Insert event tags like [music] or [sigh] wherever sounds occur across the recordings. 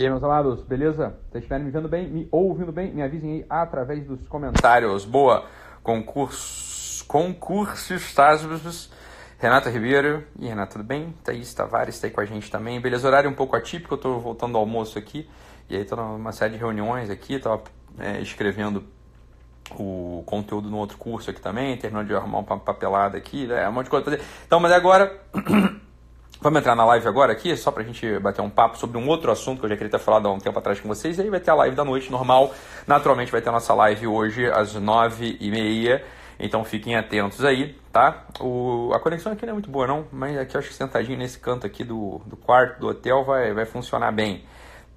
E aí, meus amados, beleza? Vocês estiverem me vendo bem, me ouvindo bem, me avisem aí através dos comentários. Boa! Concurso, concursos, Renata Ribeiro. E Renata, tudo bem? Thaís Tavares está aí com a gente também. Beleza, horário um pouco atípico, eu estou voltando ao almoço aqui. E aí estou numa série de reuniões aqui, estava é, escrevendo o conteúdo no outro curso aqui também, terminando de arrumar uma papelada aqui, né? um monte de coisa. Então, mas agora [clears throat] Vamos entrar na live agora aqui, só pra gente bater um papo sobre um outro assunto que eu já queria ter falado há um tempo atrás com vocês. E aí vai ter a live da noite normal. Naturalmente vai ter a nossa live hoje às nove e meia. Então fiquem atentos aí, tá? O, a conexão aqui não é muito boa não, mas aqui eu acho que sentadinho nesse canto aqui do, do quarto do hotel vai, vai funcionar bem,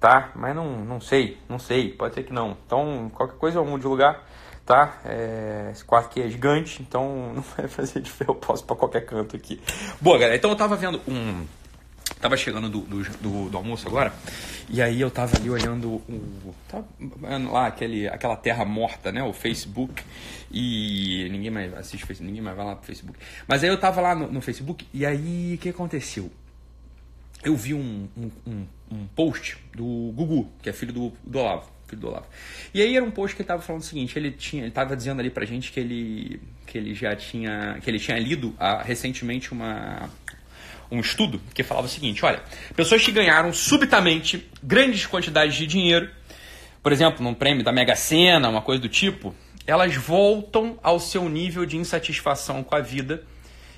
tá? Mas não, não sei, não sei, pode ser que não. Então qualquer coisa eu mudo de lugar tá? É, esse quarto aqui é gigante, então [laughs] não vai fazer diferença, eu posso para qualquer canto aqui. Boa, galera, então eu tava vendo um... Tava chegando do, do, do, do almoço agora, e aí eu tava ali olhando o... Olhando lá aquele, aquela terra morta, né? O Facebook, e ninguém mais assiste Facebook, ninguém mais vai lá pro Facebook. Mas aí eu tava lá no, no Facebook, e aí o que aconteceu? Eu vi um, um, um, um post do Gugu, que é filho do, do Olavo filho do Olavo. E aí era um post que ele estava falando o seguinte, ele tinha, ele estava dizendo ali pra gente que ele que ele já tinha que ele tinha lido ah, recentemente uma um estudo que falava o seguinte, olha, pessoas que ganharam subitamente grandes quantidades de dinheiro, por exemplo, num prêmio da Mega Sena, uma coisa do tipo, elas voltam ao seu nível de insatisfação com a vida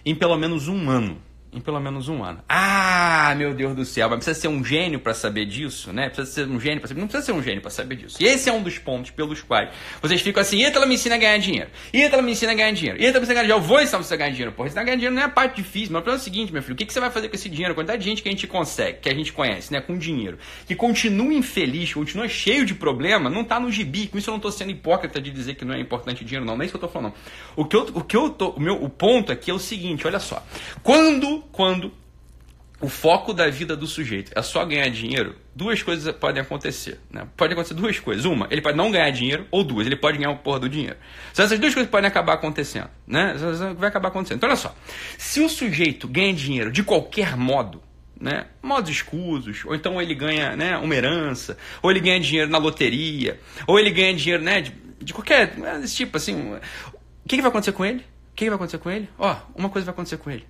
em pelo menos um ano em pelo menos um ano. Ah, meu Deus do céu, mas precisa ser um gênio para saber disso, né? Precisa ser um gênio para saber. Não precisa ser um gênio para saber disso. E esse é um dos pontos pelos quais vocês ficam assim: Eita, ela me ensina a ganhar dinheiro. Eita, ela me ensina a ganhar dinheiro. Eita, a ganhar dinheiro. Eu vou ensinar você a ganhar dinheiro. Porra, ensinar a ganhar dinheiro não é a parte difícil. Mas o problema é o seguinte, meu filho: o que, que você vai fazer com esse dinheiro? A quantidade de gente que a gente consegue, que a gente conhece, né? Com dinheiro, que continua infeliz, continua cheio de problema, não tá no gibi. Com isso eu não tô sendo hipócrita de dizer que não é importante dinheiro, não. Não é isso que eu tô falando. Não. O que eu, o que eu tô. O, meu, o ponto aqui é o seguinte: olha só. Quando, quando o foco da vida do sujeito é só ganhar dinheiro, duas coisas podem acontecer. Né? Pode acontecer duas coisas. Uma, ele pode não ganhar dinheiro, ou duas, ele pode ganhar o porra do dinheiro. Essas duas coisas podem acabar acontecendo. Né? Vai acabar acontecendo. Então, olha só. Se o sujeito ganha dinheiro de qualquer modo, né? modos escusos, ou então ele ganha né, uma herança, ou ele ganha dinheiro na loteria, ou ele ganha dinheiro né, de, de qualquer. Né, desse tipo assim. O que, que vai acontecer com ele? O que, que vai acontecer com ele? Ó, uma coisa vai acontecer com ele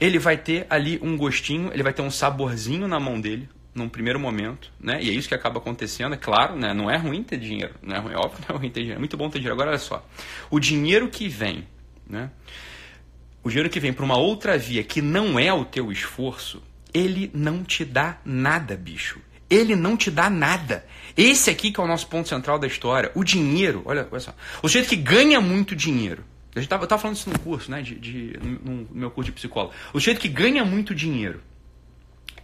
ele vai ter ali um gostinho, ele vai ter um saborzinho na mão dele, num primeiro momento, né? E é isso que acaba acontecendo, é claro, né? Não é ruim ter dinheiro, não é ruim, óbvio, não é ruim ter dinheiro, é muito bom ter dinheiro. Agora olha só, o dinheiro que vem, né? O dinheiro que vem para uma outra via que não é o teu esforço, ele não te dá nada, bicho. Ele não te dá nada. Esse aqui que é o nosso ponto central da história. O dinheiro, olha, olha só. O sujeito que ganha muito dinheiro, eu estava falando isso no curso, né? De, de, no meu curso de psicólogo. O sujeito que ganha muito dinheiro,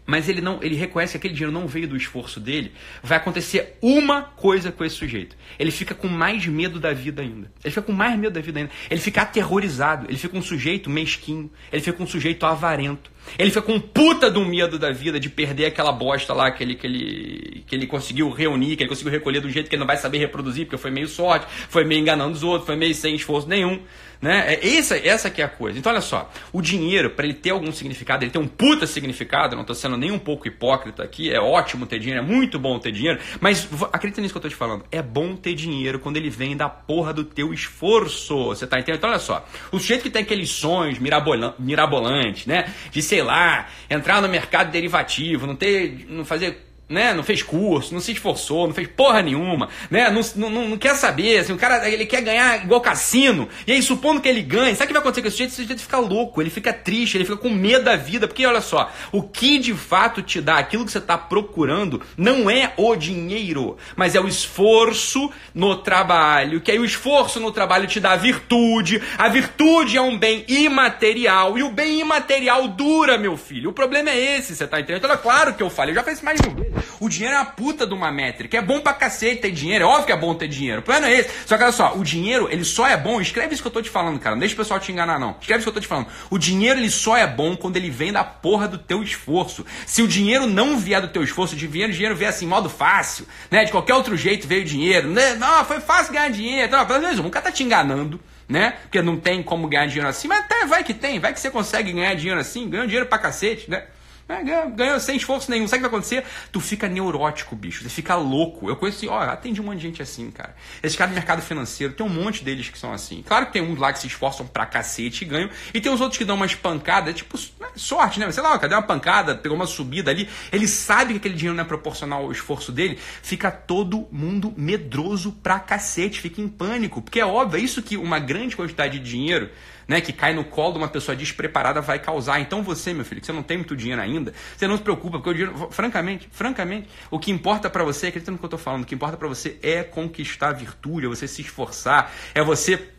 mas ele não, ele reconhece que aquele dinheiro não veio do esforço dele, vai acontecer uma coisa com esse sujeito. Ele fica com mais medo da vida ainda. Ele fica com mais medo da vida ainda. Ele fica aterrorizado. Ele fica um sujeito mesquinho. Ele fica um sujeito avarento. Ele fica com puta do medo da vida de perder aquela bosta lá que ele, que, ele, que ele conseguiu reunir, que ele conseguiu recolher do jeito que ele não vai saber reproduzir, porque foi meio sorte, foi meio enganando os outros, foi meio sem esforço nenhum. Né? É essa, essa que é a coisa. Então, olha só, o dinheiro, para ele ter algum significado, ele tem um puta significado, não estou sendo nem um pouco hipócrita aqui, é ótimo ter dinheiro, é muito bom ter dinheiro, mas acredita nisso que eu estou te falando, é bom ter dinheiro quando ele vem da porra do teu esforço, você tá entendendo? Então, olha só, o sujeito que tem aqueles sonhos mirabolantes, né, de sei lá, entrar no mercado derivativo, não ter, não fazer né? Não fez curso, não se esforçou, não fez porra nenhuma, né? Não, não, não quer saber, assim, o cara ele quer ganhar igual cassino, e aí supondo que ele ganhe, sabe o que vai acontecer com esse jeito? Esse jeito fica louco, ele fica triste, ele fica com medo da vida, porque olha só, o que de fato te dá aquilo que você está procurando não é o dinheiro, mas é o esforço no trabalho, que aí o esforço no trabalho te dá a virtude, a virtude é um bem imaterial, e o bem imaterial dura, meu filho. O problema é esse, você tá entendendo? Então é claro que eu falei, eu já fiz mais de vezes. O dinheiro é uma puta de uma métrica. É bom pra cacete ter dinheiro. É óbvio que é bom ter dinheiro. O plano é esse. Só que olha só, o dinheiro, ele só é bom. Escreve isso que eu tô te falando, cara. Não deixa o pessoal te enganar, não. Escreve isso que eu tô te falando. O dinheiro, ele só é bom quando ele vem da porra do teu esforço. Se o dinheiro não vier do teu esforço, de dinheiro, o dinheiro vier assim, modo fácil, né? De qualquer outro jeito veio dinheiro. Né? Não, foi fácil ganhar dinheiro. Então, pelo menos um cara tá te enganando né? Porque não tem como ganhar dinheiro assim, mas até vai que tem, vai que você consegue ganhar dinheiro assim, ganha dinheiro pra cacete, né? É, ganhou, sem esforço nenhum. Sabe o que vai acontecer? Tu fica neurótico, bicho. Você fica louco. Eu conheci, ó, atendi um monte de gente assim, cara. Esse cara do mercado financeiro, tem um monte deles que são assim. Claro que tem uns lá que se esforçam pra cacete e ganham. E tem os outros que dão uma espancada, tipo, né, sorte, né? Sei lá, cadê uma pancada, pegou uma subida ali. Ele sabe que aquele dinheiro não é proporcional ao esforço dele. Fica todo mundo medroso pra cacete, fica em pânico. Porque é óbvio, é isso que uma grande quantidade de dinheiro né, que cai no colo de uma pessoa despreparada vai causar. Então você, meu filho, que você não tem muito dinheiro ainda, você não se preocupa, porque o dinheiro, francamente, francamente, o que importa para você, acredita no que eu estou falando, o que importa para você é conquistar a virtude, é você se esforçar, é você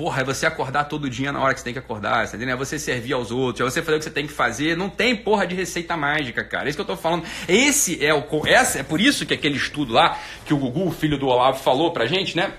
Porra, é você acordar todo dia na hora que você tem que acordar? É você servir aos outros, é você fazer o que você tem que fazer. Não tem porra de receita mágica, cara. É isso que eu tô falando. Esse é o. Essa, é por isso que aquele estudo lá, que o Gugu, filho do Olavo, falou pra gente, né?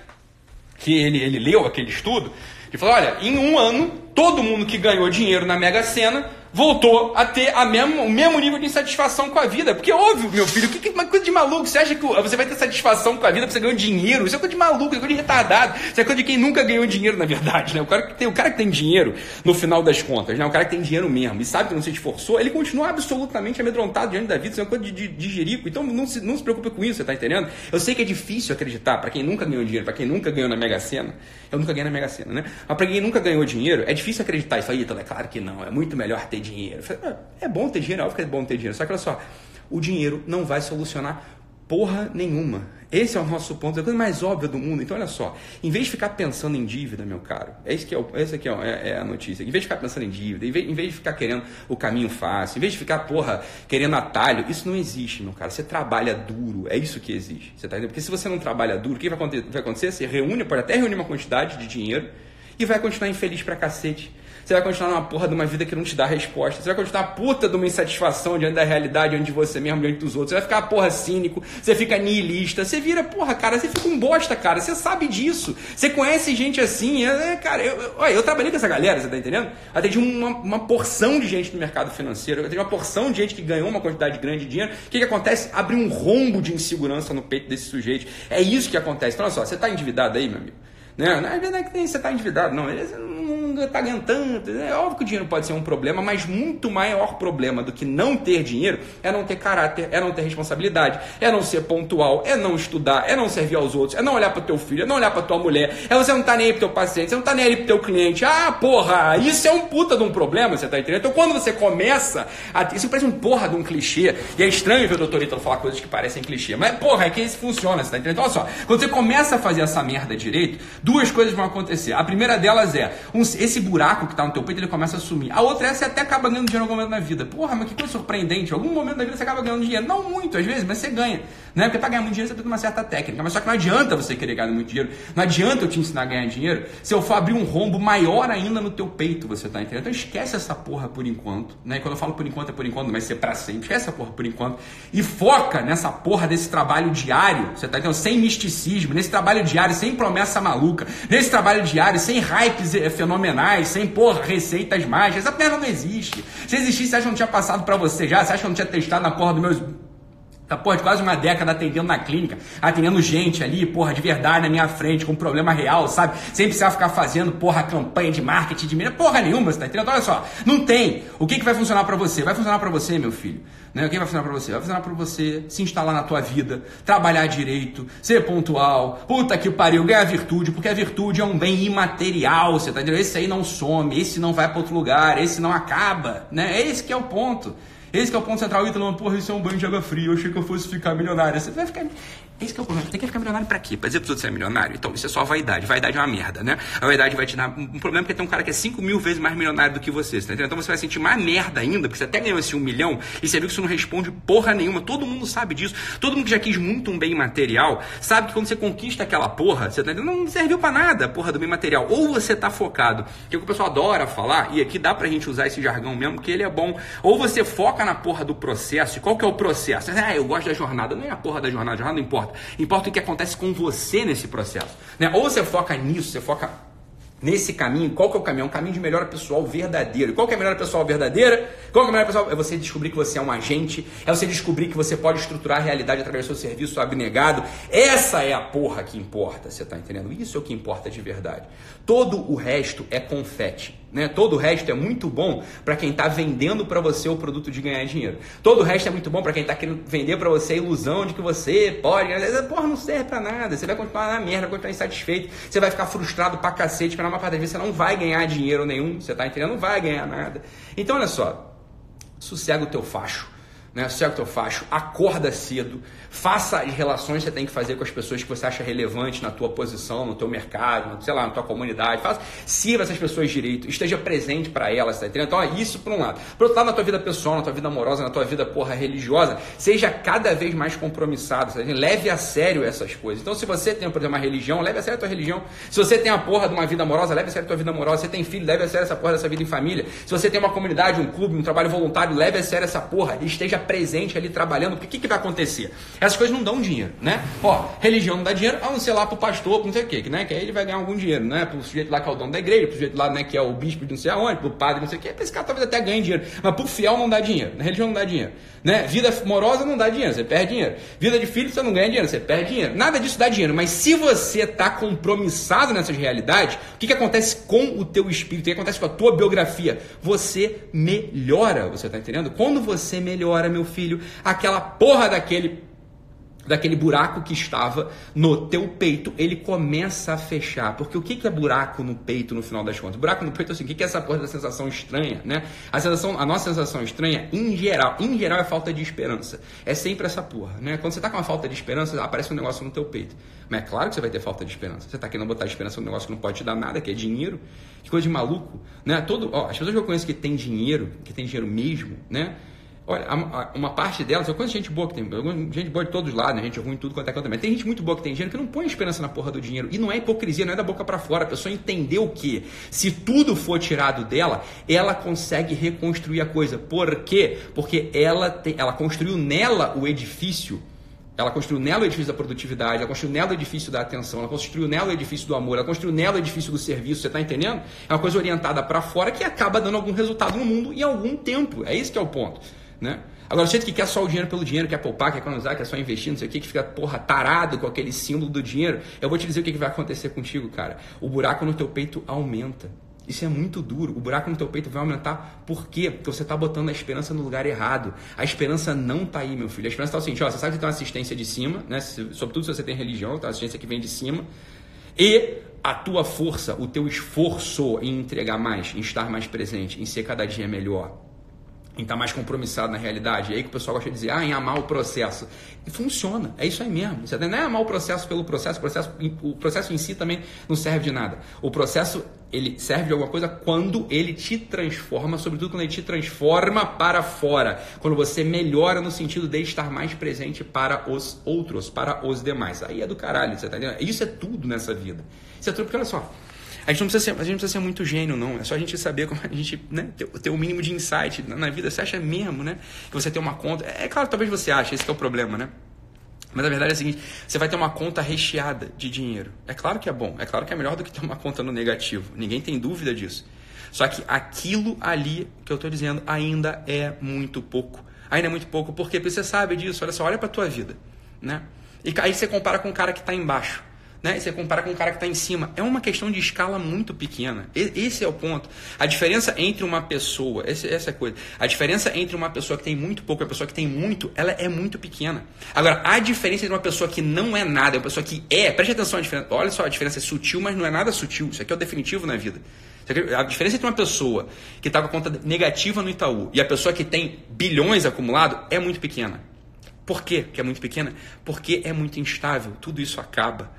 Que ele, ele leu aquele estudo que falou: olha, em um ano, todo mundo que ganhou dinheiro na Mega Sena voltou a ter a mesmo, o mesmo nível de insatisfação com a vida. Porque, óbvio, meu filho, que, que uma coisa de maluco. Você acha que você vai ter satisfação com a vida porque você ganhou dinheiro? Isso é coisa de maluco, isso é coisa de retardado. Isso é coisa de quem nunca ganhou dinheiro, na verdade. Né? O, cara que tem, o cara que tem dinheiro, no final das contas, né? o cara que tem dinheiro mesmo e sabe que não se esforçou, ele continua absolutamente amedrontado diante da vida. Isso é uma coisa de, de, de jerico. Então não se, não se preocupe com isso, você tá entendendo? Eu sei que é difícil acreditar para quem nunca ganhou dinheiro, para quem nunca ganhou na Mega Sena. Eu nunca ganhei na Mega Sena, né? Mas para quem nunca ganhou dinheiro, é difícil acreditar isso aí. Então é claro que não, é muito melhor ter dinheiro. Falei, ah, é bom ter dinheiro, é óbvio que é bom ter dinheiro. Só que olha só, o dinheiro não vai solucionar porra nenhuma. Esse é o nosso ponto, é a coisa mais óbvia do mundo. Então, olha só, em vez de ficar pensando em dívida, meu caro, é isso que é, o, essa aqui é, é, a notícia. Em vez de ficar pensando em dívida, em vez, em vez, de ficar querendo o caminho fácil, em vez de ficar, porra, querendo atalho, isso não existe, meu cara. Você trabalha duro, é isso que existe. Você tá entendendo? Porque se você não trabalha duro, o que vai acontecer? Vai acontecer? Você reúne, pode até reunir uma quantidade de dinheiro e vai continuar infeliz pra cacete. Você vai continuar numa porra de uma vida que não te dá resposta. Você vai continuar puta de uma insatisfação diante da realidade, diante de você mesmo, diante dos outros. Você vai ficar porra cínico, você fica nihilista, você vira porra, cara, você fica um bosta, cara. Você sabe disso. Você conhece gente assim. É, é cara, eu, eu, eu trabalhei com essa galera, você tá entendendo? Atendi uma, uma porção de gente no mercado financeiro. Atendi uma porção de gente que ganhou uma quantidade grande de dinheiro. O que, que acontece? Abre um rombo de insegurança no peito desse sujeito. É isso que acontece. Então, olha só, você tá endividado aí, meu amigo? Né? Não é que você está endividado, não. Ele não está ganhando tanto. É óbvio que o dinheiro pode ser um problema, mas muito maior problema do que não ter dinheiro é não ter caráter, é não ter responsabilidade, é não ser pontual, é não estudar, é não servir aos outros, é não olhar para teu filho, é não olhar para tua mulher, é você não tá nem aí pro teu paciente, você não tá nem aí pro teu cliente. Ah, porra, isso é um puta de um problema, você tá entendendo? Então quando você começa a. Isso parece um porra de um clichê, e é estranho ver o doutor Ítalo falar coisas que parecem clichê, mas porra, é que isso funciona, você tá entendendo? Então olha só, quando você começa a fazer essa merda direito, duas coisas vão acontecer. A primeira delas é, um, esse buraco que está no teu peito, ele começa a sumir. A outra é você até acaba ganhando dinheiro em algum momento na vida. Porra, mas que coisa surpreendente. Algum momento da vida você acaba ganhando dinheiro. Não muito, às vezes, mas você ganha. Né? Porque para ganhar muito dinheiro você tem uma certa técnica. Mas só que não adianta você querer ganhar muito dinheiro. Não adianta eu te ensinar a ganhar dinheiro se eu for abrir um rombo maior ainda no teu peito, você tá entendendo? Então esquece essa porra por enquanto. Né? E quando eu falo por enquanto é por enquanto, vai ser para sempre. Esquece essa porra por enquanto. E foca nessa porra desse trabalho diário, você tá entendendo? Sem misticismo, nesse trabalho diário, sem promessa maluca, nesse trabalho diário, sem hypes eh, fenomenais, sem porra, receitas mágicas. Essa merda não existe. Se existisse, você acha que não tinha passado para você já? Você acha que não tinha testado na porra dos meus Tá, porra, de quase uma década atendendo na clínica, atendendo gente ali, porra, de verdade na minha frente, com problema real, sabe? Sem precisar ficar fazendo, porra, campanha de marketing de mídia, porra nenhuma, você tá entendendo? Olha só, não tem. O que, que vai funcionar para você? Vai funcionar para você, meu filho. Né? O que vai funcionar para você? Vai funcionar para você se instalar na tua vida, trabalhar direito, ser pontual, puta que pariu, ganhar virtude, porque a virtude é um bem imaterial, você tá entendendo? Esse aí não some, esse não vai para outro lugar, esse não acaba, né? É esse que é o ponto. Esse é o ponto central. Ítalo, porra, isso é um banho de água fria. Eu achei que eu fosse ficar milionário. Você vai ficar. Esse é o problema. Você tem que ficar milionário pra quê? Pra dizer pros outros que você é milionário? Então, isso é só vaidade. Vaidade é uma merda, né? A vaidade vai te dar um problema porque tem um cara que é 5 mil vezes mais milionário do que você, tá entendendo? Então você vai sentir mais merda ainda, porque você até ganhou esse um milhão e você viu que isso não responde porra nenhuma. Todo mundo sabe disso. Todo mundo que já quis muito um bem material sabe que quando você conquista aquela porra, você tá entendendo? Não serviu pra nada porra do bem material. Ou você tá focado, que é o que o pessoal adora falar, e aqui dá pra gente usar esse jargão mesmo, que ele é bom. Ou você foca na porra do processo. E qual que é o processo? Ah, eu gosto da jornada. Não é a porra da jornada, a jornada não importa. Importa o que acontece com você nesse processo. Né? Ou você foca nisso, você foca nesse caminho. Qual que é o caminho? É um caminho de melhora pessoal verdadeiro. E qual que é a melhora pessoal verdadeira? Qual que é a melhora pessoal? É você descobrir que você é um agente, é você descobrir que você pode estruturar a realidade através do seu serviço abnegado. Essa é a porra que importa, você está entendendo? Isso é o que importa de verdade. Todo o resto é confete. Né? Todo o resto é muito bom para quem está vendendo para você o produto de ganhar dinheiro. Todo o resto é muito bom para quem está querendo vender para você a ilusão de que você pode. Porra, não serve para nada. Você vai continuar na merda, vai continuar insatisfeito. Você vai ficar frustrado pra cacete, porque na maior parte das vezes você não vai ganhar dinheiro nenhum. Você está entendendo? Não vai ganhar nada. Então, olha só. Sossega o teu facho né? Sossega o teu facho, acorda cedo, Faça as relações que você tem que fazer com as pessoas que você acha relevante na tua posição, no teu mercado, no, sei lá, na tua comunidade. Faça, sirva essas pessoas direito, esteja presente para elas, tá entendendo? Então, isso por um lado. Por outro lado, na tua vida pessoal, na tua vida amorosa, na tua vida, porra, religiosa, seja cada vez mais compromissado, tá leve a sério essas coisas. Então, se você tem, por exemplo, uma religião, leve a sério a tua religião. Se você tem a porra de uma vida amorosa, leve a sério a tua vida amorosa. Se você tem filho, leve a sério essa porra dessa vida em família. Se você tem uma comunidade, um clube, um trabalho voluntário, leve a sério essa porra. Esteja presente ali trabalhando. O que, que vai acontecer? Essas coisas não dão dinheiro né? Ó, religião não dá dinheiro, a não ser lá pro pastor, não sei o quê, que, né? Que aí ele vai ganhar algum dinheiro, né? Pro sujeito lá que é o dono da igreja, pro sujeito lá, né, que é o bispo de não sei aonde, pro padre não sei o quê, esse cara talvez até ganhe dinheiro. Mas pro fiel não dá dinheiro, na religião não dá dinheiro. Né? Vida amorosa não dá dinheiro, você perde dinheiro. Vida de filho você não ganha dinheiro, você perde dinheiro. Nada disso dá dinheiro, mas se você está compromissado nessas realidades, o que, que acontece com o teu espírito? O que acontece com a tua biografia? Você melhora, você está entendendo? Quando você melhora, meu filho, aquela porra daquele daquele buraco que estava no teu peito, ele começa a fechar. Porque o que é buraco no peito no final das contas? Buraco no peito é assim, o que é essa porra da sensação estranha, né? A sensação, a nossa sensação estranha, em geral, em geral é falta de esperança. É sempre essa porra, né? Quando você tá com uma falta de esperança, aparece um negócio no teu peito. Mas é claro que você vai ter falta de esperança. Você tá querendo botar esperança num negócio que não pode te dar nada, que é dinheiro. Que coisa de maluco, né? Todo, ó, as pessoas que eu conheço que tem dinheiro, que tem dinheiro mesmo, né? Olha, uma parte delas, eu conheço gente boa que tem, gente boa de todos os lados, né? gente ruim tudo quanto é canto também. Tem gente muito boa que tem dinheiro que não põe esperança na porra do dinheiro. E não é hipocrisia, não é da boca para fora. A pessoa entendeu que se tudo for tirado dela, ela consegue reconstruir a coisa. Por quê? Porque ela, tem, ela construiu nela o edifício ela construiu nela o edifício da produtividade, ela construiu nela o edifício da atenção, ela construiu nela o edifício do amor, ela construiu nela o edifício do serviço, você está entendendo? É uma coisa orientada para fora que acaba dando algum resultado no mundo em algum tempo. É isso que é o ponto. Né? Agora, jeito que quer só o dinheiro pelo dinheiro, quer poupar, quer economizar, quer só investir, não sei o que, que fica, porra, tarado com aquele símbolo do dinheiro, eu vou te dizer o que, vai acontecer contigo, cara. O buraco no teu peito aumenta. Isso é muito duro. O buraco no teu peito vai aumentar. Por quê? Porque você está botando a esperança no lugar errado. A esperança não está aí, meu filho. A esperança está o seguinte: ó, você sabe que tem uma assistência de cima, né? sobretudo se você tem religião, tá? assistência que vem de cima. E a tua força, o teu esforço em entregar mais, em estar mais presente, em ser cada dia melhor em estar tá mais compromissado na realidade. É aí que o pessoal gosta de dizer, ah, em amar o processo. E funciona, é isso aí mesmo. Você não é amar o processo pelo processo, o processo, o processo em si também não serve de nada. O processo ele serve de alguma coisa quando ele te transforma, sobretudo quando ele te transforma para fora, quando você melhora no sentido de estar mais presente para os outros, para os demais. Aí é do caralho, você tá entendendo? Isso é tudo nessa vida. Isso é tudo porque olha só, a gente não precisa ser, a gente precisa ser muito gênio, não. É só a gente saber como a gente né, ter, o mínimo de insight na, na, vida. Você acha mesmo, né? Que você tem uma conta. É, é claro, talvez você ache, esse é o problema, né? Mas a verdade é a seguinte: você vai ter uma conta recheada de dinheiro. É claro que é bom, é claro que é melhor do que ter uma conta no negativo. Ninguém tem dúvida disso. Só que aquilo ali que eu estou dizendo ainda é muito pouco. Ainda é muito pouco, porque você sabe disso. Olha só, olha para tua vida. Né? E aí você compara com o cara que está embaixo né? Você compara com um cara que está em cima. É uma questão de escala muito pequena. Esse é o ponto. A diferença entre uma pessoa, essa é a coisa. A diferença entre uma pessoa que tem muito pouco e uma pessoa que tem muito, ela é muito pequena. Agora, a diferença entre uma pessoa que não é nada uma pessoa que é, preste atenção à diferença. Olha só, a diferença é sutil, mas não é nada sutil. Isso aqui é o definitivo na vida. A diferença entre uma pessoa que está com a conta negativa no Itaú e a pessoa que tem bilhões acumulados é muito pequena. Por quê que é muito pequena? Porque é muito instável. Tudo isso acaba.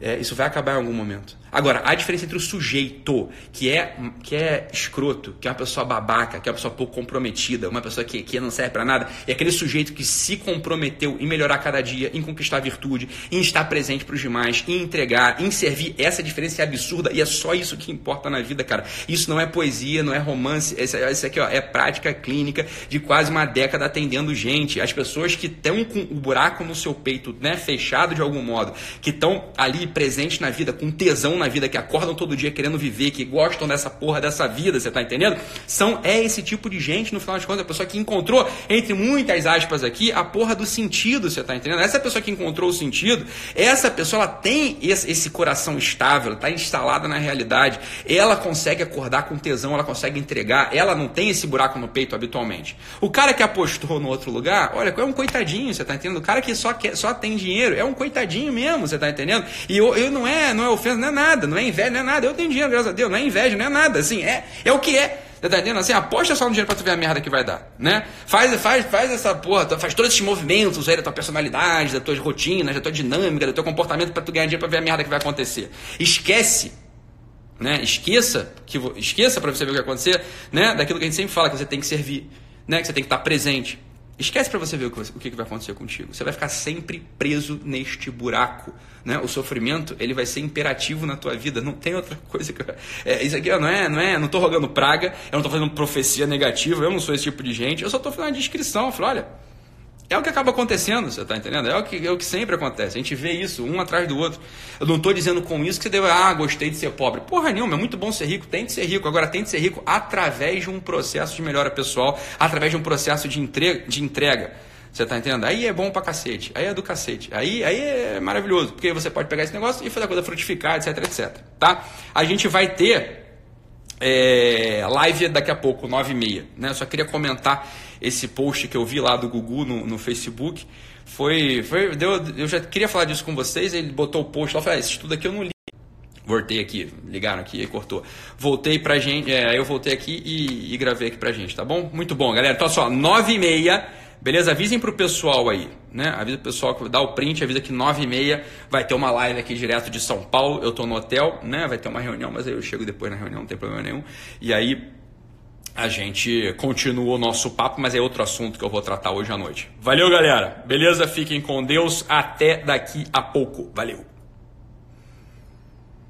É, isso vai acabar em algum momento. Agora, a diferença entre o sujeito, que é, que é escroto, que é uma pessoa babaca, que é uma pessoa pouco comprometida, uma pessoa que, que não serve para nada, e aquele sujeito que se comprometeu em melhorar cada dia, em conquistar virtude, em estar presente para os demais, em entregar, em servir, essa diferença é absurda e é só isso que importa na vida, cara. Isso não é poesia, não é romance, isso aqui ó, é prática clínica de quase uma década atendendo gente. As pessoas que estão com o buraco no seu peito né, fechado de algum modo, que estão ali presente na vida, com tesão na vida, que acordam todo dia querendo viver, que gostam dessa porra dessa vida, você tá entendendo? São, é esse tipo de gente, no final de contas, a pessoa que encontrou, entre muitas aspas aqui, a porra do sentido, você tá entendendo? Essa pessoa que encontrou o sentido, essa pessoa ela tem esse, esse coração estável, tá instalada na realidade, ela consegue acordar com tesão, ela consegue entregar, ela não tem esse buraco no peito habitualmente. O cara que apostou no outro lugar, olha, é um coitadinho, você tá entendendo? O cara que só, quer, só tem dinheiro é um coitadinho mesmo, você tá entendendo? E eu, eu não é, não é ofensa, não é nada, não é inveja, não é nada. Eu tenho dinheiro, graças a Deus, não é inveja, não é nada. Assim, é, é o que é. Tá entendendo? Assim, aposta só no dinheiro pra tu ver a merda que vai dar, né? Faz, faz, faz essa porra, faz todos esses movimentos aí da tua personalidade, das tuas rotinas, da tua dinâmica, do teu comportamento para tu ganhar dinheiro pra ver a merda que vai acontecer. Esquece né? Esqueça que esqueça para você ver o que vai acontecer, né? Daquilo que a gente sempre fala que você tem que servir, né? Que você tem que estar presente. Esquece para você ver o que, vai acontecer contigo. Você vai ficar sempre preso neste buraco. Né? O sofrimento ele vai ser imperativo na tua vida. Não tem outra coisa que. É, isso aqui não é, não é. Não estou rogando praga, eu não estou fazendo profecia negativa, eu não sou esse tipo de gente. Eu só estou fazendo uma descrição. Eu falo, olha, é o que acaba acontecendo, você está entendendo? É o, que, é o que sempre acontece. A gente vê isso um atrás do outro. Eu não estou dizendo com isso que você deve, ah, gostei de ser pobre. Porra nenhuma, é muito bom ser rico, tem de ser rico. Agora tem de ser rico através de um processo de melhora pessoal, através de um processo de entrega. De entrega. Você está entendendo? Aí é bom pra cacete. Aí é do cacete. Aí, aí é maravilhoso. Porque você pode pegar esse negócio e fazer a coisa frutificar, etc, etc. Tá? A gente vai ter é, live daqui a pouco, 9h30. Né? Eu só queria comentar esse post que eu vi lá do Gugu no, no Facebook. Foi, foi deu, eu já queria falar disso com vocês, ele botou o post lá, eu falei, ah, esse estudo aqui eu não li. Voltei aqui, ligaram aqui, aí cortou. Voltei pra gente, é, eu voltei aqui e, e, gravei aqui pra gente, tá bom? Muito bom, galera. Então, só, 9 e meia, beleza? Avisem pro pessoal aí, né? Avisa o pessoal que dá o print, avisa que 9 e meia vai ter uma live aqui direto de São Paulo. Eu tô no hotel, né? Vai ter uma reunião, mas aí eu chego depois na reunião, não tem problema nenhum. E aí a gente continua o nosso papo, mas é outro assunto que eu vou tratar hoje à noite. Valeu, galera. Beleza? Fiquem com Deus. Até daqui a pouco. Valeu.